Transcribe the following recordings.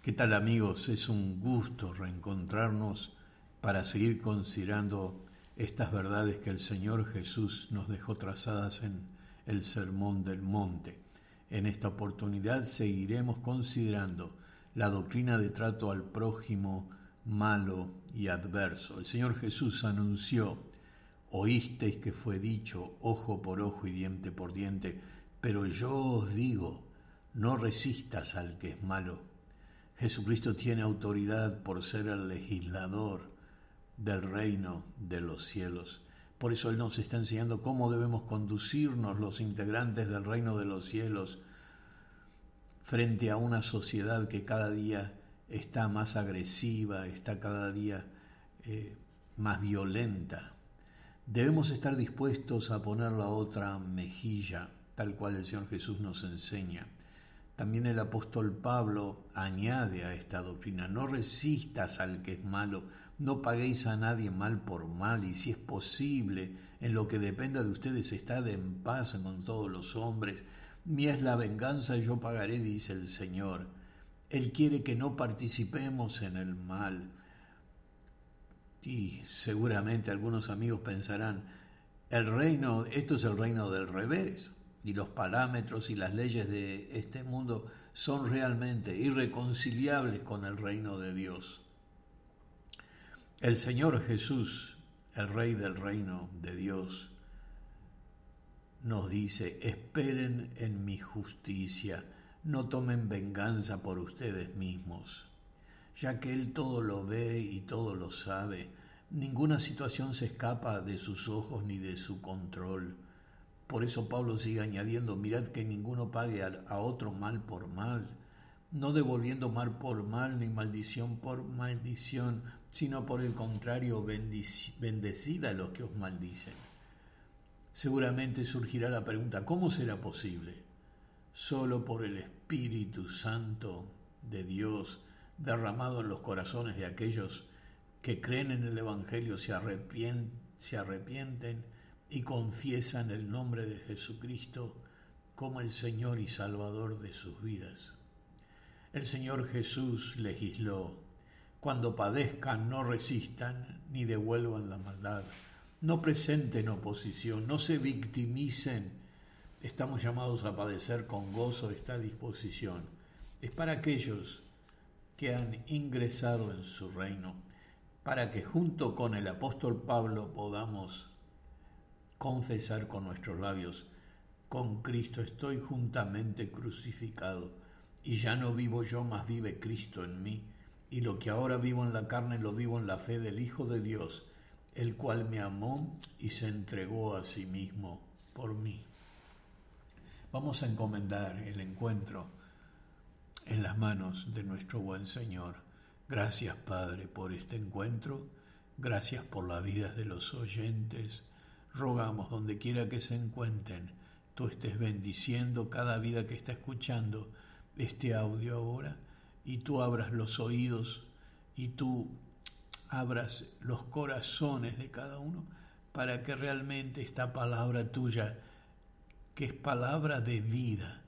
¿Qué tal amigos? Es un gusto reencontrarnos para seguir considerando estas verdades que el Señor Jesús nos dejó trazadas en el Sermón del Monte. En esta oportunidad seguiremos considerando la doctrina de trato al prójimo malo y adverso. El Señor Jesús anunció, oísteis que fue dicho ojo por ojo y diente por diente, pero yo os digo, no resistas al que es malo. Jesucristo tiene autoridad por ser el legislador del reino de los cielos. Por eso Él nos está enseñando cómo debemos conducirnos los integrantes del reino de los cielos frente a una sociedad que cada día está más agresiva, está cada día eh, más violenta. Debemos estar dispuestos a poner la otra mejilla, tal cual el Señor Jesús nos enseña. También el apóstol Pablo añade a esta doctrina, no resistas al que es malo, no paguéis a nadie mal por mal, y si es posible, en lo que dependa de ustedes, estad en paz con todos los hombres. Mía es la venganza, yo pagaré, dice el Señor. Él quiere que no participemos en el mal. Y seguramente algunos amigos pensarán, el reino, esto es el reino del revés, y los parámetros y las leyes de este mundo son realmente irreconciliables con el reino de Dios. El Señor Jesús, el Rey del reino de Dios, nos dice, esperen en mi justicia, no tomen venganza por ustedes mismos, ya que Él todo lo ve y todo lo sabe, ninguna situación se escapa de sus ojos ni de su control. Por eso Pablo sigue añadiendo, mirad que ninguno pague a otro mal por mal, no devolviendo mal por mal ni maldición por maldición, sino por el contrario, bendecida a los que os maldicen. Seguramente surgirá la pregunta, ¿cómo será posible? Solo por el Espíritu Santo de Dios derramado en los corazones de aquellos que creen en el Evangelio, se, se arrepienten y confiesan el nombre de Jesucristo como el Señor y Salvador de sus vidas. El Señor Jesús legisló, cuando padezcan no resistan ni devuelvan la maldad, no presenten oposición, no se victimicen, estamos llamados a padecer con gozo esta disposición. Es para aquellos que han ingresado en su reino, para que junto con el apóstol Pablo podamos confesar con nuestros labios, con Cristo estoy juntamente crucificado y ya no vivo yo, mas vive Cristo en mí, y lo que ahora vivo en la carne lo vivo en la fe del Hijo de Dios, el cual me amó y se entregó a sí mismo por mí. Vamos a encomendar el encuentro en las manos de nuestro buen Señor. Gracias Padre por este encuentro, gracias por la vida de los oyentes. Rogamos donde quiera que se encuentren, tú estés bendiciendo cada vida que está escuchando este audio ahora y tú abras los oídos y tú abras los corazones de cada uno para que realmente esta palabra tuya, que es palabra de vida,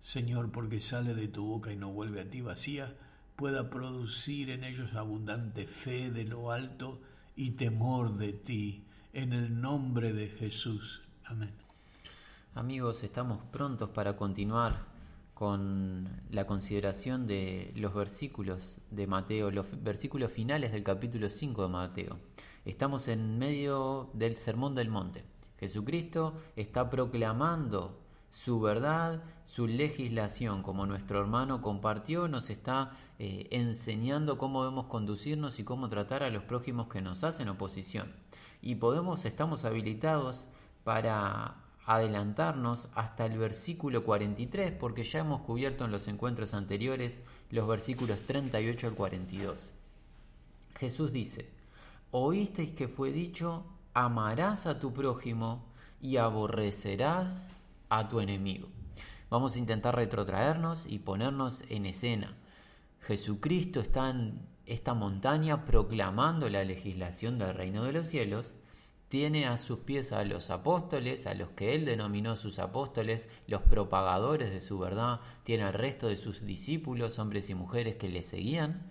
Señor, porque sale de tu boca y no vuelve a ti vacía, pueda producir en ellos abundante fe de lo alto y temor de ti, en el nombre de Jesús. Amén. Amigos, estamos prontos para continuar con la consideración de los versículos de Mateo, los versículos finales del capítulo 5 de Mateo. Estamos en medio del Sermón del Monte. Jesucristo está proclamando su verdad, su legislación, como nuestro hermano compartió, nos está eh, enseñando cómo debemos conducirnos y cómo tratar a los prójimos que nos hacen oposición. Y podemos, estamos habilitados para adelantarnos hasta el versículo 43 porque ya hemos cubierto en los encuentros anteriores los versículos 38 al 42. Jesús dice, oísteis que fue dicho, amarás a tu prójimo y aborrecerás a tu enemigo. Vamos a intentar retrotraernos y ponernos en escena. Jesucristo está en esta montaña proclamando la legislación del reino de los cielos tiene a sus pies a los apóstoles, a los que él denominó sus apóstoles, los propagadores de su verdad, tiene al resto de sus discípulos, hombres y mujeres que le seguían,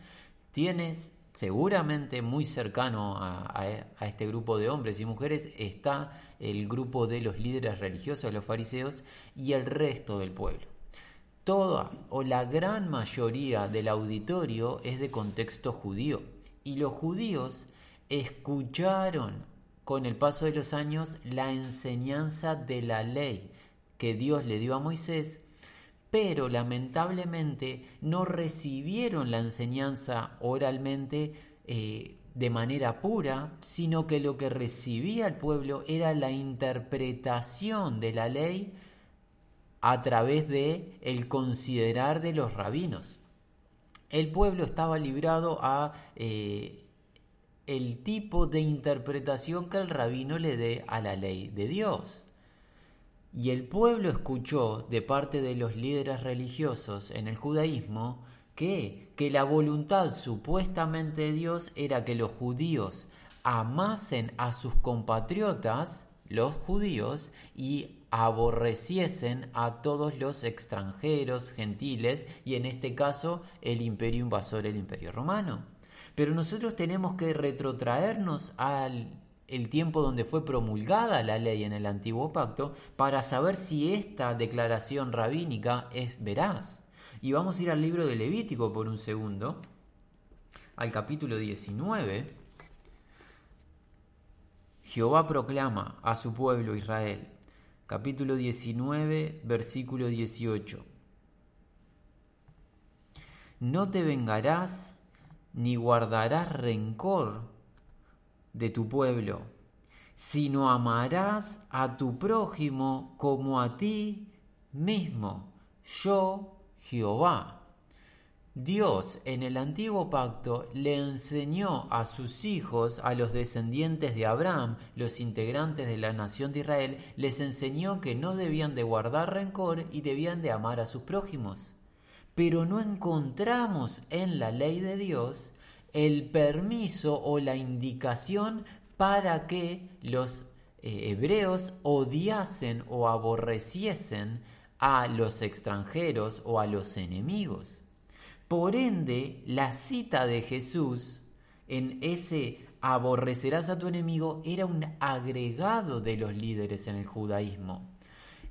tiene seguramente muy cercano a, este grupo de hombres y mujeres está el grupo de los líderes religiosos, los fariseos, y el resto del pueblo. Toda o la gran mayoría del auditorio es de contexto judío, y los judíos escucharon con el paso de los años la enseñanza de la ley que Dios le dio a Moisés, pero lamentablemente no recibieron la enseñanza oralmente eh, de manera pura, sino que lo que recibía el pueblo era la interpretación de la ley a través de el considerar de los rabinos. El pueblo estaba librado a eh, el tipo de interpretación que el rabino le dé a la ley de Dios. Y el pueblo escuchó de parte de los líderes religiosos en el judaísmo que, que la voluntad supuestamente de Dios era que los judíos amasen a sus compatriotas, los judíos, y aborreciesen a todos los extranjeros, gentiles, y en este caso el imperio invasor, el imperio romano. Pero nosotros tenemos que retrotraernos al el tiempo donde fue promulgada la ley en el antiguo pacto para saber si esta declaración rabínica es veraz. Y vamos a ir al libro de Levítico por un segundo, al capítulo 19. Jehová proclama a su pueblo Israel, capítulo 19, versículo 18. No te vengarás ni guardarás rencor de tu pueblo, sino amarás a tu prójimo como a ti mismo, yo Jehová. Dios en el antiguo pacto le enseñó a sus hijos, a los descendientes de Abraham, los integrantes de la nación de Israel, les enseñó que no debían de guardar rencor y debían de amar a sus prójimos pero no encontramos en la ley de Dios el permiso o la indicación para que los eh, hebreos odiasen o aborreciesen a los extranjeros o a los enemigos. Por ende, la cita de Jesús en ese aborrecerás a tu enemigo era un agregado de los líderes en el judaísmo.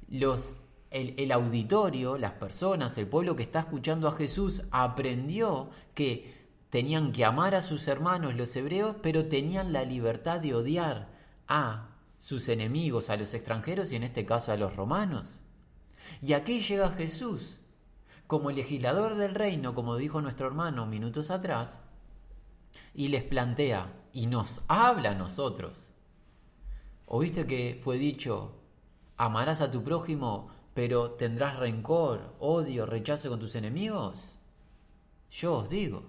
Los el, auditorio, las personas, el pueblo que está escuchando a Jesús aprendió que tenían que amar a sus hermanos los hebreos, pero tenían la libertad de odiar a sus enemigos, a los extranjeros y en este caso a los romanos. Y aquí llega Jesús, como legislador del reino, como dijo nuestro hermano minutos atrás, y les plantea y nos habla a nosotros. ¿Oíste que fue dicho, amarás a tu prójimo pero tendrás rencor, odio, rechazo con tus enemigos? Yo os digo,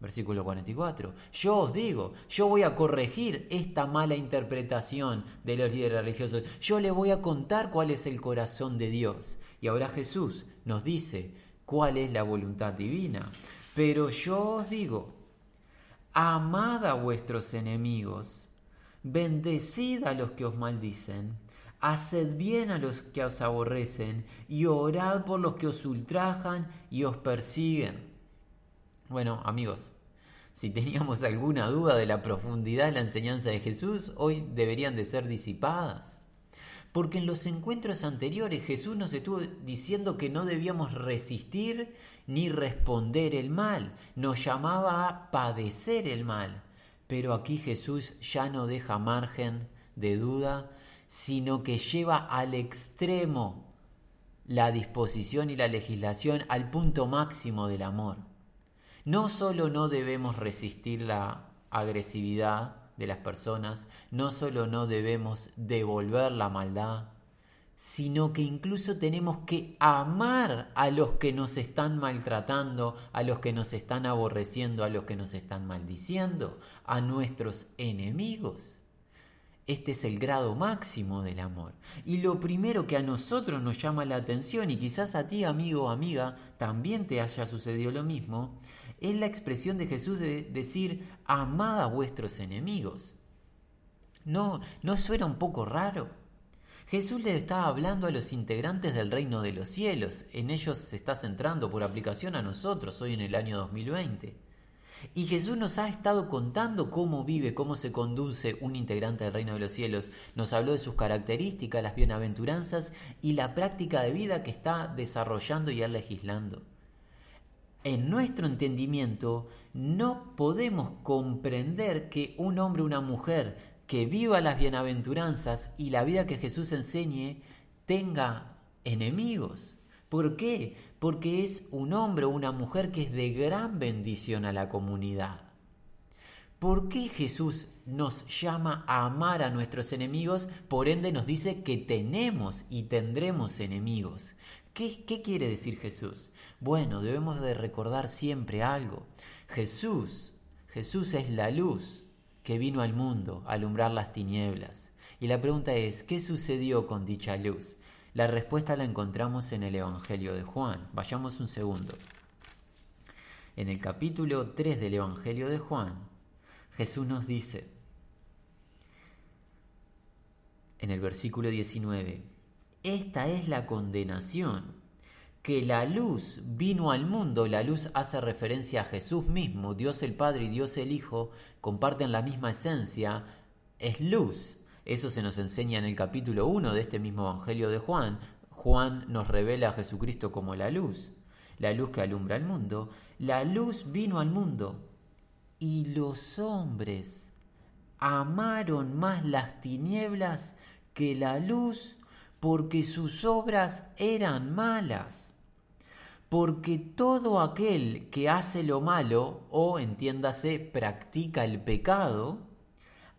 versículo 44, yo os digo, yo voy a corregir esta mala interpretación de los líderes religiosos, yo le voy a contar cuál es el corazón de Dios. Y ahora Jesús nos dice cuál es la voluntad divina. Pero yo os digo, amad a vuestros enemigos, bendecid a los que os maldicen, Haced bien a los que os aborrecen y orad por los que os ultrajan y os persiguen. Bueno, amigos, si teníamos alguna duda de la profundidad de la enseñanza de Jesús, hoy deberían de ser disipadas. Porque en los encuentros anteriores Jesús nos estuvo diciendo que no debíamos resistir ni responder el mal, nos llamaba a padecer el mal. Pero aquí Jesús ya no deja margen de duda sino que lleva al extremo la disposición y la legislación al punto máximo del amor. No solo no debemos resistir la agresividad de las personas, no solo no debemos devolver la maldad, sino que incluso tenemos que amar a los que nos están maltratando, a los que nos están aborreciendo, a los que nos están maldiciendo, a nuestros enemigos. Este es el grado máximo del amor. Y lo primero que a nosotros nos llama la atención, y quizás a ti, amigo o amiga, también te haya sucedido lo mismo, es la expresión de Jesús de decir, amad a vuestros enemigos. ¿No, ¿No suena un poco raro? Jesús le estaba hablando a los integrantes del reino de los cielos, en ellos se está centrando por aplicación a nosotros hoy en el año 2020. Y Jesús nos ha estado contando cómo vive, cómo se conduce un integrante del reino de los cielos. Nos habló de sus características, las bienaventuranzas y la práctica de vida que está desarrollando y legislando. En nuestro entendimiento no podemos comprender que un hombre o una mujer que viva las bienaventuranzas y la vida que Jesús enseñe tenga enemigos. ¿Por qué? Porque es un hombre o una mujer que es de gran bendición a la comunidad. ¿Por qué Jesús nos llama a amar a nuestros enemigos? Por ende nos dice que tenemos y tendremos enemigos. ¿Qué, quiere decir Jesús? Bueno, debemos de recordar siempre algo. Jesús, Jesús es la luz que vino al mundo a alumbrar las tinieblas. Y la pregunta es, ¿qué sucedió con dicha luz? La respuesta la encontramos en el Evangelio de Juan. Vayamos un segundo. En el capítulo 3 del Evangelio de Juan, Jesús nos dice, en el versículo 19, esta es la condenación que la luz vino al mundo, la luz hace referencia a Jesús mismo, Dios el Padre y Dios el Hijo comparten la misma esencia, es luz. Eso se nos enseña en el capítulo 1 de este mismo Evangelio de Juan. Juan nos revela a Jesucristo como la luz, la luz que alumbra el mundo. La luz vino al mundo y los hombres amaron más las tinieblas que la luz porque sus obras eran malas porque todo aquel que hace lo malo, o entiéndase, practica el pecado,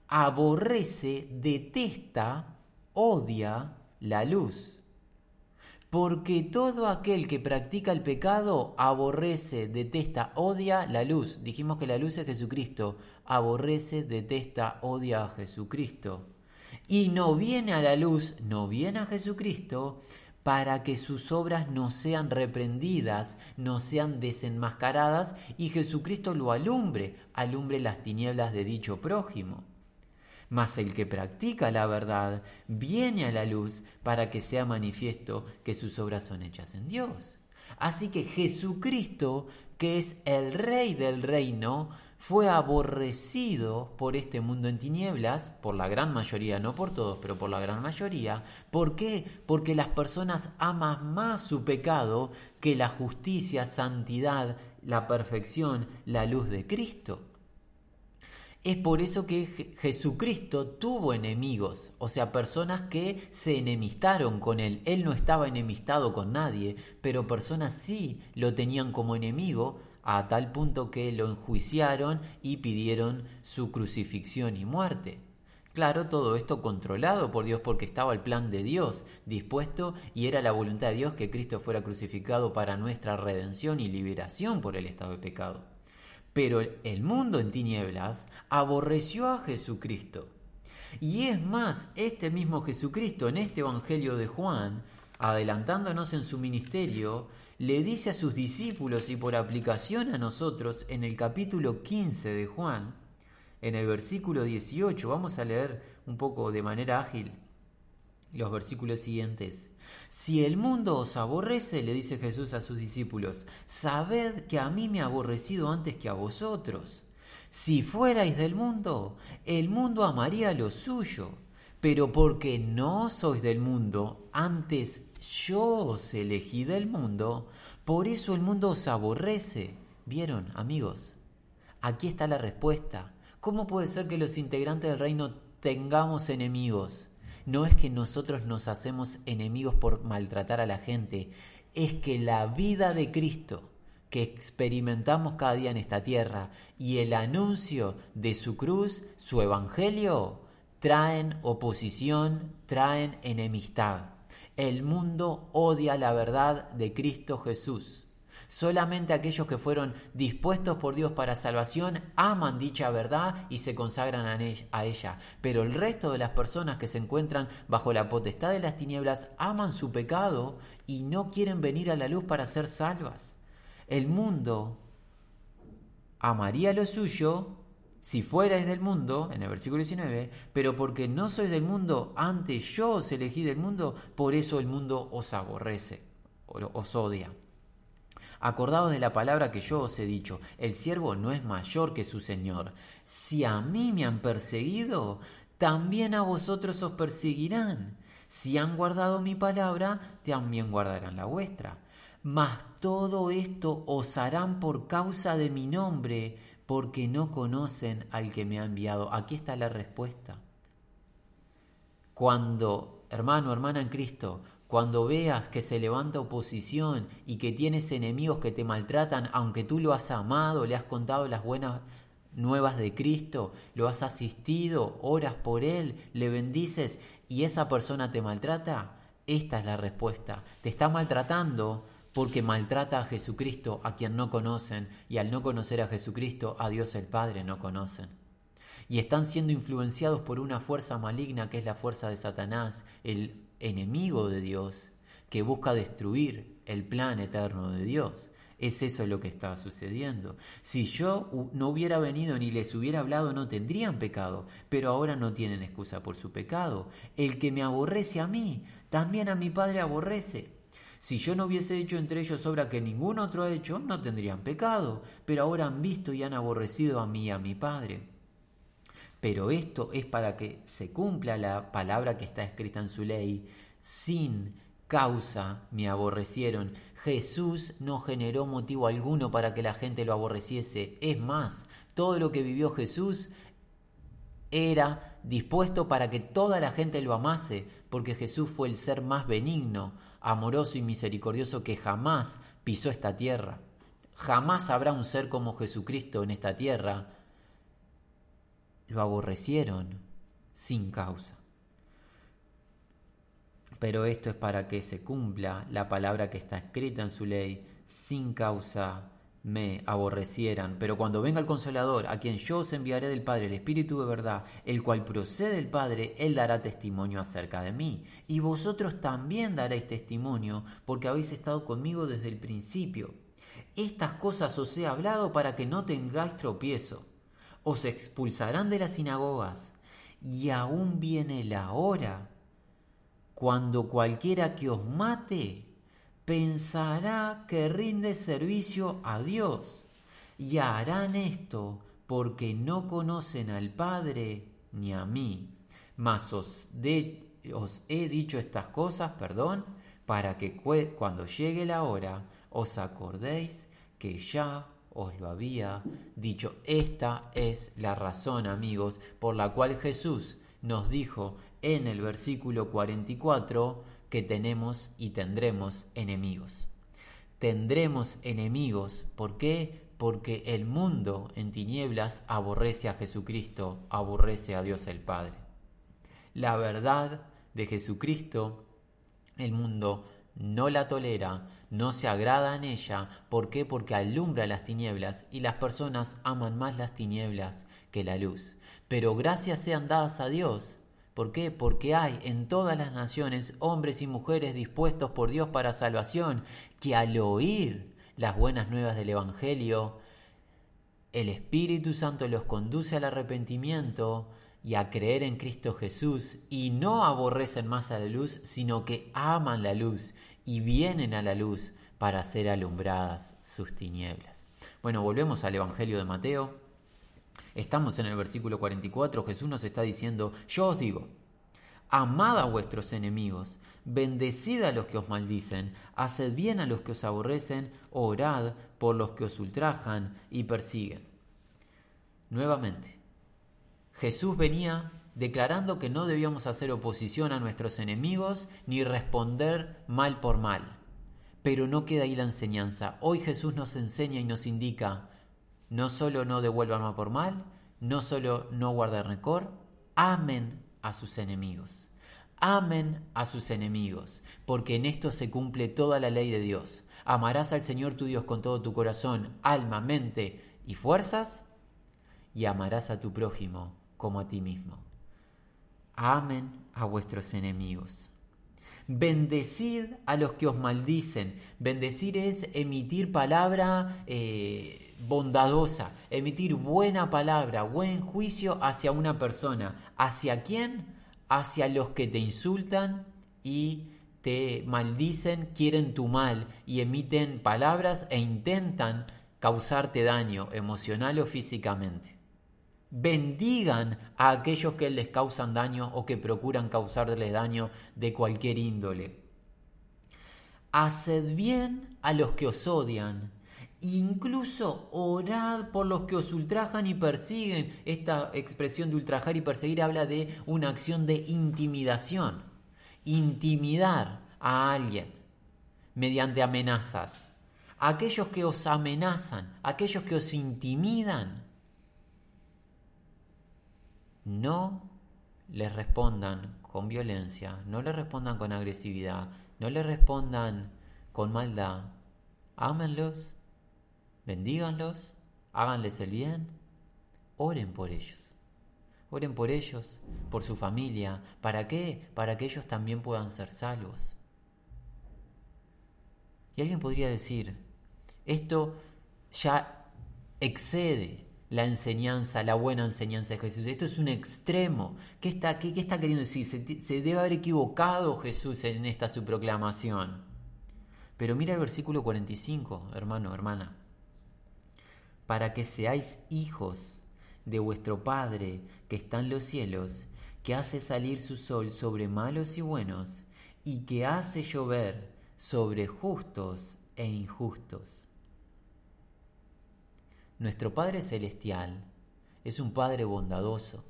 aborrece, detesta, odia la luz. Porque todo aquel que practica el pecado aborrece, detesta, odia la luz. Dijimos que la luz es Jesucristo. Aborrece, detesta, odia a Jesucristo. Y no viene a la luz, no viene a Jesucristo, para que sus obras no sean reprendidas, no sean desenmascaradas y Jesucristo lo alumbre, alumbre las tinieblas de dicho prójimo. Mas el que practica la verdad viene a la luz para que sea manifiesto que sus obras son hechas en Dios. Así que Jesucristo, que es el Rey del reino, fue aborrecido por este mundo en tinieblas, por la gran mayoría, no por todos, pero por la gran mayoría. ¿Por qué? Porque las personas aman más su pecado que la justicia, santidad, la perfección, la luz de Cristo. Es por eso que Jesucristo tuvo enemigos, o sea, personas que se enemistaron con él. Él no estaba enemistado con nadie, pero personas sí lo tenían como enemigo a tal punto que lo enjuiciaron y pidieron su crucifixión y muerte. Claro, todo esto controlado por Dios porque estaba el plan de Dios dispuesto y era la voluntad de Dios que Cristo fuera crucificado para nuestra redención y liberación por el estado de pecado. Pero el mundo en tinieblas aborreció a Jesucristo. Y es más, este mismo Jesucristo en este Evangelio de Juan, adelantándonos en su ministerio, le dice a sus discípulos y por aplicación a nosotros en el capítulo 15 de Juan, en el versículo 18, vamos a leer un poco de manera ágil los versículos siguientes. Si el mundo os aborrece, le dice Jesús a sus discípulos, sabed que a mí me ha aborrecido antes que a vosotros. Si fuerais del mundo, el mundo amaría lo suyo, pero porque no sois del mundo, antes yo os elegí del mundo, por eso el mundo os aborrece. ¿Vieron, amigos? Aquí está la respuesta. ¿Cómo puede ser que los integrantes del reino tengamos enemigos? No es que nosotros nos hacemos enemigos por maltratar a la gente, es que la vida de Cristo que experimentamos cada día en esta tierra y el anuncio de su cruz, su evangelio, traen oposición, traen enemistad. El mundo odia la verdad de Cristo Jesús. Solamente aquellos que fueron dispuestos por Dios para salvación aman dicha verdad y se consagran a ella. Pero el resto de las personas que se encuentran bajo la potestad de las tinieblas aman su pecado y no quieren venir a la luz para ser salvas. El mundo amaría lo suyo si fuerais del mundo, en el versículo 19, pero porque no sois del mundo, antes yo os elegí del mundo, por eso el mundo os aborrece, os odia. Acordaos de la palabra que yo os he dicho, el siervo no es mayor que su Señor. Si a mí me han perseguido, también a vosotros os perseguirán. Si han guardado mi palabra, también guardarán la vuestra. Mas todo esto os harán por causa de mi nombre, porque no conocen al que me ha enviado. Aquí está la respuesta. Cuando, hermano, hermana en Cristo, cuando veas que se levanta oposición y que tienes enemigos que te maltratan, aunque tú lo has amado, le has contado las buenas nuevas de Cristo, lo has asistido, oras por Él, le bendices y esa persona te maltrata, esta es la respuesta. Te está maltratando porque maltrata a Jesucristo a quien no conocen, y al no conocer a Jesucristo, a Dios el Padre no conocen. Y están siendo influenciados por una fuerza maligna que es la fuerza de Satanás, el enemigo de Dios, que busca destruir el plan eterno de Dios. Es eso lo que está sucediendo. Si yo no hubiera venido ni les hubiera hablado, no tendrían pecado, pero ahora no tienen excusa por su pecado. El que me aborrece a mí, también a mi Padre aborrece. Si yo no hubiese hecho entre ellos obra que ningún otro ha hecho, no tendrían pecado, pero ahora han visto y han aborrecido a mí y a mi Padre. Pero esto es para que se cumpla la palabra que está escrita en su ley. Sin causa me aborrecieron. Jesús no generó motivo alguno para que la gente lo aborreciese. Es más, todo lo que vivió Jesús era dispuesto para que toda la gente lo amase, porque Jesús fue el ser más benigno, amoroso y misericordioso que jamás pisó esta tierra. Jamás habrá un ser como Jesucristo en esta tierra. Lo aborrecieron sin causa. Pero esto es para que se cumpla la palabra que está escrita en su ley, sin causa me aborrecieran, pero cuando venga el consolador, a quien yo os enviaré del Padre, el Espíritu de verdad, el cual procede del Padre, él dará testimonio acerca de mí. Y vosotros también daréis testimonio, porque habéis estado conmigo desde el principio. Estas cosas os he hablado para que no tengáis tropiezo. Os expulsarán de las sinagogas, y aún viene la hora cuando cualquiera que os mate pensará que rinde servicio a Dios y harán esto porque no conocen al Padre ni a mí. Mas os, os he dicho estas cosas, perdón, para que cuando llegue la hora os acordéis que ya os lo había dicho. Esta es la razón, amigos, por la cual Jesús nos dijo en el versículo 44, tenemos y tendremos enemigos. Tendremos enemigos, ¿por qué? Porque el mundo en tinieblas aborrece a Jesucristo, aborrece a Dios el Padre. La verdad de Jesucristo, el mundo no la tolera, no se agrada en ella. ¿Por qué? Porque alumbra las tinieblas y las personas aman más las tinieblas que la luz. Pero gracias sean dadas a Dios ¿Por qué? Porque hay en todas las naciones hombres y mujeres dispuestos por Dios para salvación, que al oír las buenas nuevas del Evangelio, el Espíritu Santo los conduce al arrepentimiento y a creer en Cristo Jesús y no aborrecen más a la luz, sino que aman la luz y vienen a la luz para ser alumbradas sus tinieblas. Bueno, volvemos al Evangelio de Mateo. Estamos en el versículo 44, Jesús nos está diciendo, yo os digo, amad a vuestros enemigos, bendecid a los que os maldicen, haced bien a los que os aborrecen, orad por los que os ultrajan y persiguen. Nuevamente, Jesús venía declarando que no debíamos hacer oposición a nuestros enemigos ni responder mal por mal. Pero no queda ahí la enseñanza. Hoy Jesús nos enseña y nos indica, no solo no devuelvan mal por mal, no solo no guarden rencor, amen a sus enemigos. Amen a sus enemigos, porque en esto se cumple toda la ley de Dios. Amarás al Señor tu Dios con todo tu corazón, alma, mente y fuerzas, y amarás a tu prójimo como a ti mismo. Amen a vuestros enemigos. Bendecid a los que os maldicen. Bendecir es emitir palabra eh, bondadosa, emitir buena palabra, buen juicio hacia una persona. ¿Hacia quién? Hacia los que te insultan y te maldicen, quieren tu mal y emiten palabras e intentan causarte daño emocional o físicamente. Bendigan a aquellos que les causan daño o que procuran causarles daño de cualquier índole. Haced bien a los que os odian. Incluso orad por los que os ultrajan y persiguen. Esta expresión de ultrajar y perseguir habla de una acción de intimidación intimidar a alguien mediante amenazas. Aquellos que os amenazan, aquellos que os intimidan, no les respondan con violencia, no les respondan con agresividad, no les respondan con maldad. Ámenlos, bendíganlos, háganles el bien, oren por ellos. Oren por ellos, por su familia. ¿Para qué? Para que ellos también puedan ser salvos. Y alguien podría decir, esto ya excede la enseñanza, la buena enseñanza de Jesús. Esto es un extremo. ¿Qué está, qué, está queriendo decir? Se, se, debe haber equivocado Jesús en esta su proclamación. Pero mira el versículo 45, hermano, hermana. Para que seáis hijos de vuestro Padre que está en los cielos, que hace salir su sol sobre malos y buenos, y que hace llover sobre justos e injustos. Nuestro Padre Celestial es un Padre bondadoso,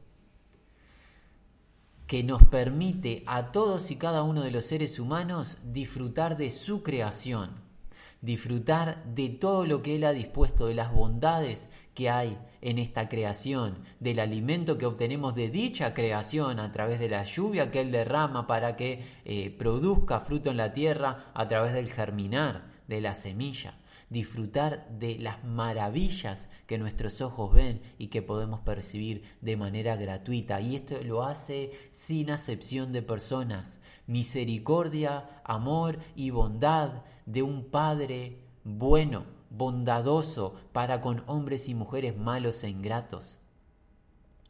que nos permite a todos y cada uno de los seres humanos disfrutar de su creación disfrutar de todo lo que Él ha dispuesto, de las bondades que hay en esta creación, del alimento que obtenemos de dicha creación a través de la lluvia que Él derrama para que eh, produzca fruto en la tierra a través del germinar de la semilla disfrutar de las maravillas que nuestros ojos ven y que podemos percibir de manera gratuita. Y esto lo hace sin acepción de personas. Misericordia, amor y bondad de un Padre bueno, bondadoso para con hombres y mujeres malos e ingratos.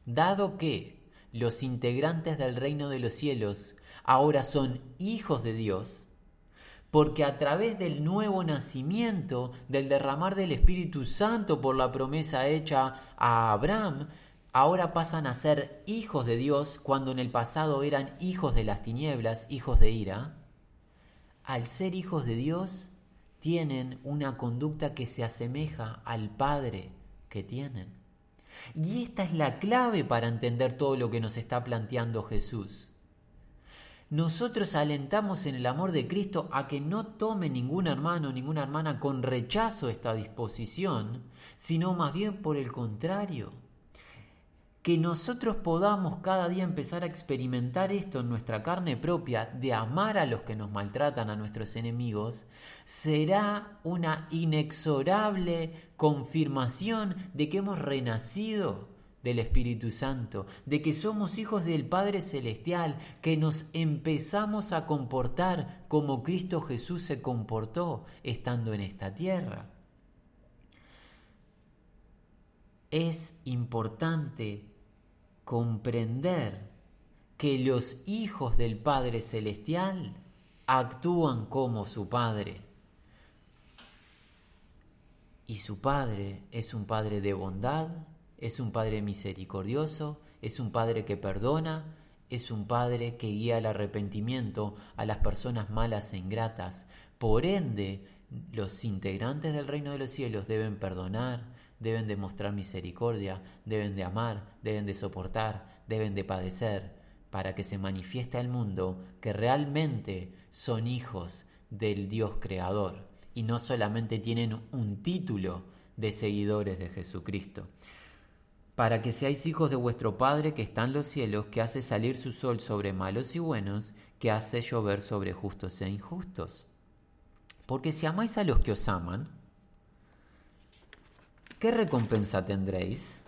Dado que los integrantes del reino de los cielos ahora son hijos de Dios, porque a través del nuevo nacimiento, del derramar del Espíritu Santo por la promesa hecha a Abraham, ahora pasan a ser hijos de Dios cuando en el pasado eran hijos de las tinieblas, hijos de ira, al ser hijos de Dios, tienen una conducta que se asemeja al Padre que tienen. Y esta es la clave para entender todo lo que nos está planteando Jesús. Nosotros alentamos en el amor de Cristo a que no tome ningún hermano ninguna hermana con rechazo esta disposición, sino más bien por el contrario que nosotros podamos cada día empezar a experimentar esto en nuestra carne propia, de amar a los que nos maltratan, a nuestros enemigos, será una inexorable confirmación de que hemos renacido del Espíritu Santo, de que somos hijos del Padre Celestial, que nos empezamos a comportar como Cristo Jesús se comportó estando en esta tierra. Es importante comprender que los hijos del Padre Celestial actúan como su Padre. Y su Padre es un Padre de bondad, es un Padre misericordioso, es un Padre que perdona, es un Padre que guía al arrepentimiento a las personas malas e ingratas. Por ende, los integrantes del reino de los cielos deben perdonar, deben de mostrar misericordia, deben de amar, deben de soportar, deben de padecer, para que se manifieste al mundo que realmente son hijos del Dios Creador y no solamente tienen un título de seguidores de Jesucristo. Para que seáis hijos de vuestro Padre que está en los cielos, que hace salir su sol sobre malos y buenos, que hace llover sobre justos e injustos. Porque si amáis a los que os aman, ¿qué recompensa tendréis?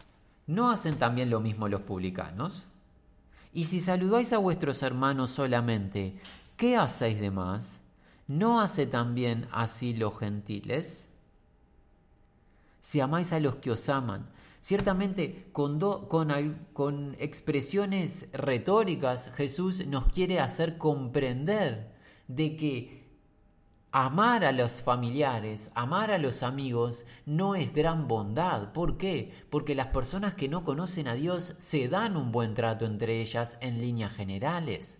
¿No hacen también lo mismo los publicanos? Y si saludáis a vuestros hermanos solamente, ¿qué hacéis de más? ¿No hace también así los gentiles? si amáis a los que os aman. Ciertamente con, con, con expresiones retóricas Jesús nos quiere hacer comprender de que amar a los familiares, amar a los amigos no es gran bondad. ¿Por qué? Porque las personas que no conocen a Dios se dan un buen trato entre ellas en líneas generales.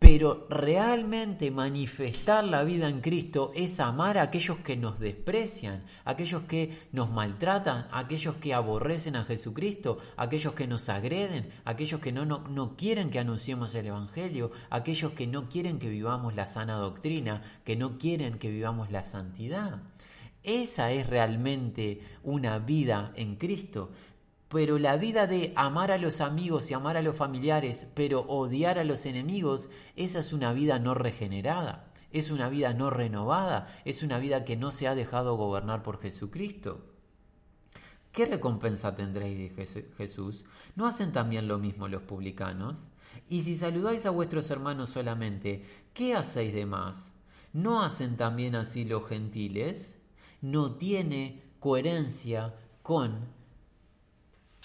Pero realmente manifestar la vida en Cristo es amar a aquellos que nos desprecian, aquellos que nos maltratan, aquellos que aborrecen a Jesucristo, aquellos que nos agreden, aquellos que no, no, no quieren que anunciemos el Evangelio, aquellos que no quieren que vivamos la sana doctrina, que no quieren que vivamos la santidad. Esa es realmente una vida en Cristo. Pero la vida de amar a los amigos y amar a los familiares, pero odiar a los enemigos, esa es una vida no regenerada, es una vida no renovada, es una vida que no se ha dejado gobernar por Jesucristo. ¿Qué recompensa tendréis de Jesús? ¿No hacen también lo mismo los publicanos? Y si saludáis a vuestros hermanos solamente, ¿qué hacéis de más? ¿No hacen también así los gentiles? No tiene coherencia con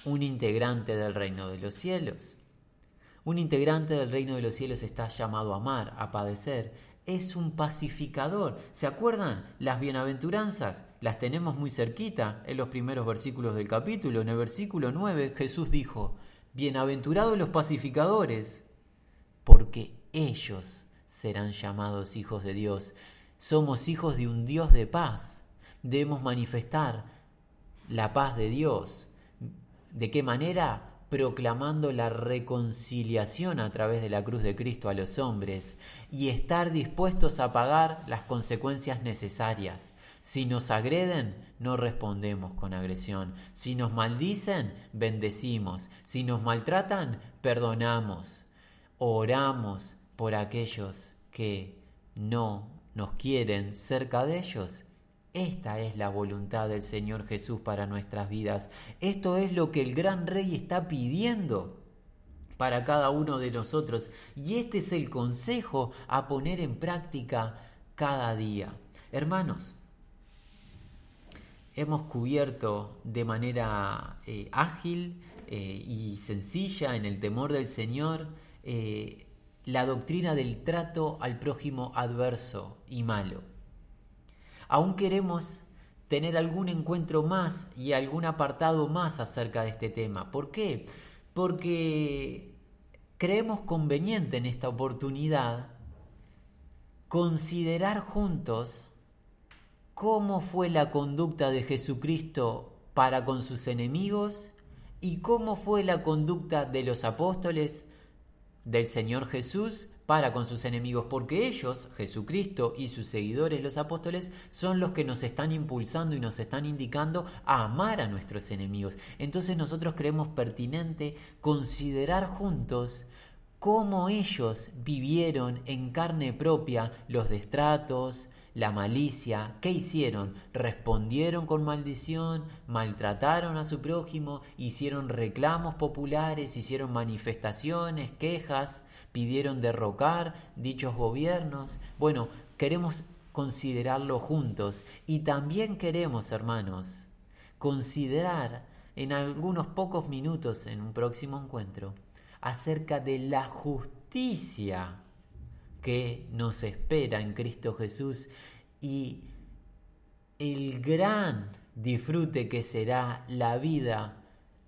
un integrante del reino de los cielos. Un integrante del reino de los cielos está llamado a amar, a padecer. Es un pacificador. ¿Se acuerdan? Las bienaventuranzas las tenemos muy cerquita en los primeros versículos del capítulo. En el versículo 9 Jesús dijo, Bienaventurados los pacificadores, porque ellos serán llamados hijos de Dios. Somos hijos de un Dios de paz. Debemos manifestar la paz de Dios ¿De qué manera? proclamando la reconciliación a través de la cruz de Cristo a los hombres y estar dispuestos a pagar las consecuencias necesarias. Si nos agreden, no respondemos con agresión. Si nos maldicen, bendecimos. Si nos maltratan, perdonamos. Oramos por aquellos que no nos quieren cerca de ellos esta es la voluntad del Señor Jesús para nuestras vidas. Esto es lo que el gran rey está pidiendo para cada uno de nosotros. Y este es el consejo a poner en práctica cada día. Hermanos, hemos cubierto de manera eh, ágil eh, y sencilla en el temor del Señor eh, la doctrina del trato al prójimo adverso y malo aún queremos tener algún encuentro más y algún apartado más acerca de este tema. ¿Por qué? Porque creemos conveniente en esta oportunidad considerar juntos cómo fue la conducta de Jesucristo para con sus enemigos y cómo fue la conducta de los apóstoles del Señor Jesús para con sus enemigos, porque ellos, Jesucristo y sus seguidores, los apóstoles, son los que nos están impulsando y nos están indicando a amar a nuestros enemigos. Entonces nosotros creemos pertinente considerar juntos cómo ellos vivieron en carne propia los destratos, la malicia, ¿qué hicieron? Respondieron con maldición, maltrataron a su prójimo, hicieron reclamos populares, hicieron manifestaciones, quejas, pidieron derrocar dichos gobiernos. Bueno, queremos considerarlo juntos y también queremos, hermanos, considerar en algunos pocos minutos en un próximo encuentro acerca de la justicia que nos espera en Cristo Jesús y el gran disfrute que será la vida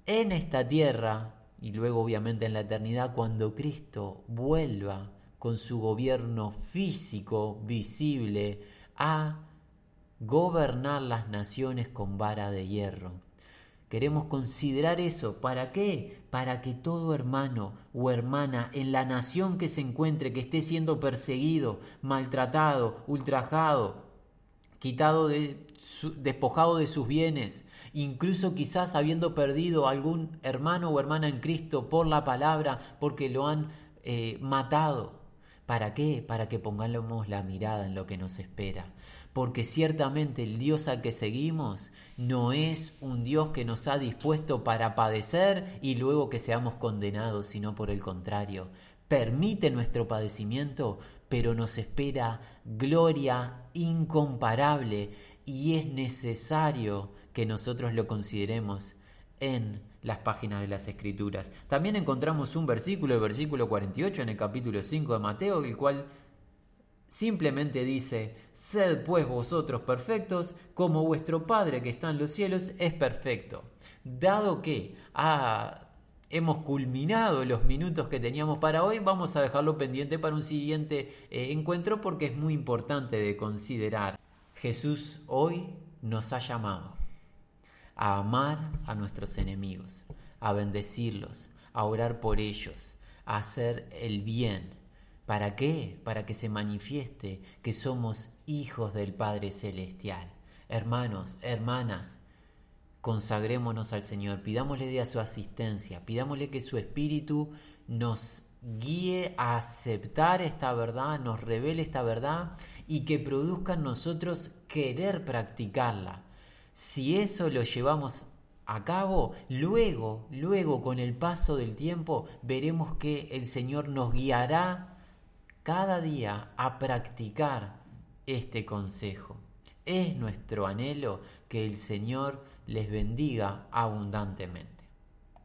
en esta tierra y luego obviamente en la eternidad cuando Cristo vuelva con su gobierno físico visible a gobernar las naciones con vara de hierro. Queremos considerar eso. ¿Para qué? Para que todo hermano o hermana en la nación que se encuentre, que esté siendo perseguido, maltratado, ultrajado, quitado de, despojado de sus bienes, incluso quizás habiendo perdido algún hermano o hermana en Cristo por la palabra, porque lo han eh, matado. ¿Para qué? Para que pongamos la mirada en lo que nos espera. Porque ciertamente el Dios al que seguimos no es un Dios que nos ha dispuesto para padecer y luego que seamos condenados, sino por el contrario. Permite nuestro padecimiento, pero nos espera gloria incomparable y es necesario que nosotros lo consideremos en las páginas de las Escrituras. También encontramos un versículo, el versículo 48 en el capítulo 5 de Mateo, el cual simplemente dice, sed pues vosotros perfectos, como vuestro Padre que está en los cielos es perfecto. Dado que hemos culminado los minutos que teníamos para hoy, vamos a dejarlo pendiente para un siguiente eh, encuentro porque es muy importante de considerar. Jesús hoy nos ha llamado a amar a nuestros enemigos, a bendecirlos, a orar por ellos, a hacer el bien. ¿Para qué? Para que se manifieste que somos hijos del Padre Celestial. Hermanos, hermanas, consagrémonos al Señor, pidámosle de su asistencia, pidámosle que su Espíritu nos guíe a aceptar esta verdad, nos revele esta verdad y que produzca en nosotros querer practicarla. Si eso lo llevamos a cabo, luego, luego con el paso del tiempo, veremos que el Señor nos guiará cada día a practicar este consejo. Es nuestro anhelo que el Señor les bendiga abundantemente.